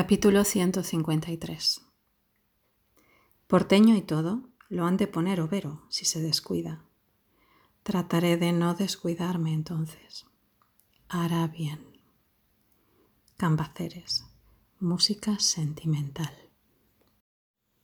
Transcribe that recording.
Capítulo 153 Porteño y todo, lo han de poner overo si se descuida. Trataré de no descuidarme entonces. Hará bien. Cambaceres, música sentimental.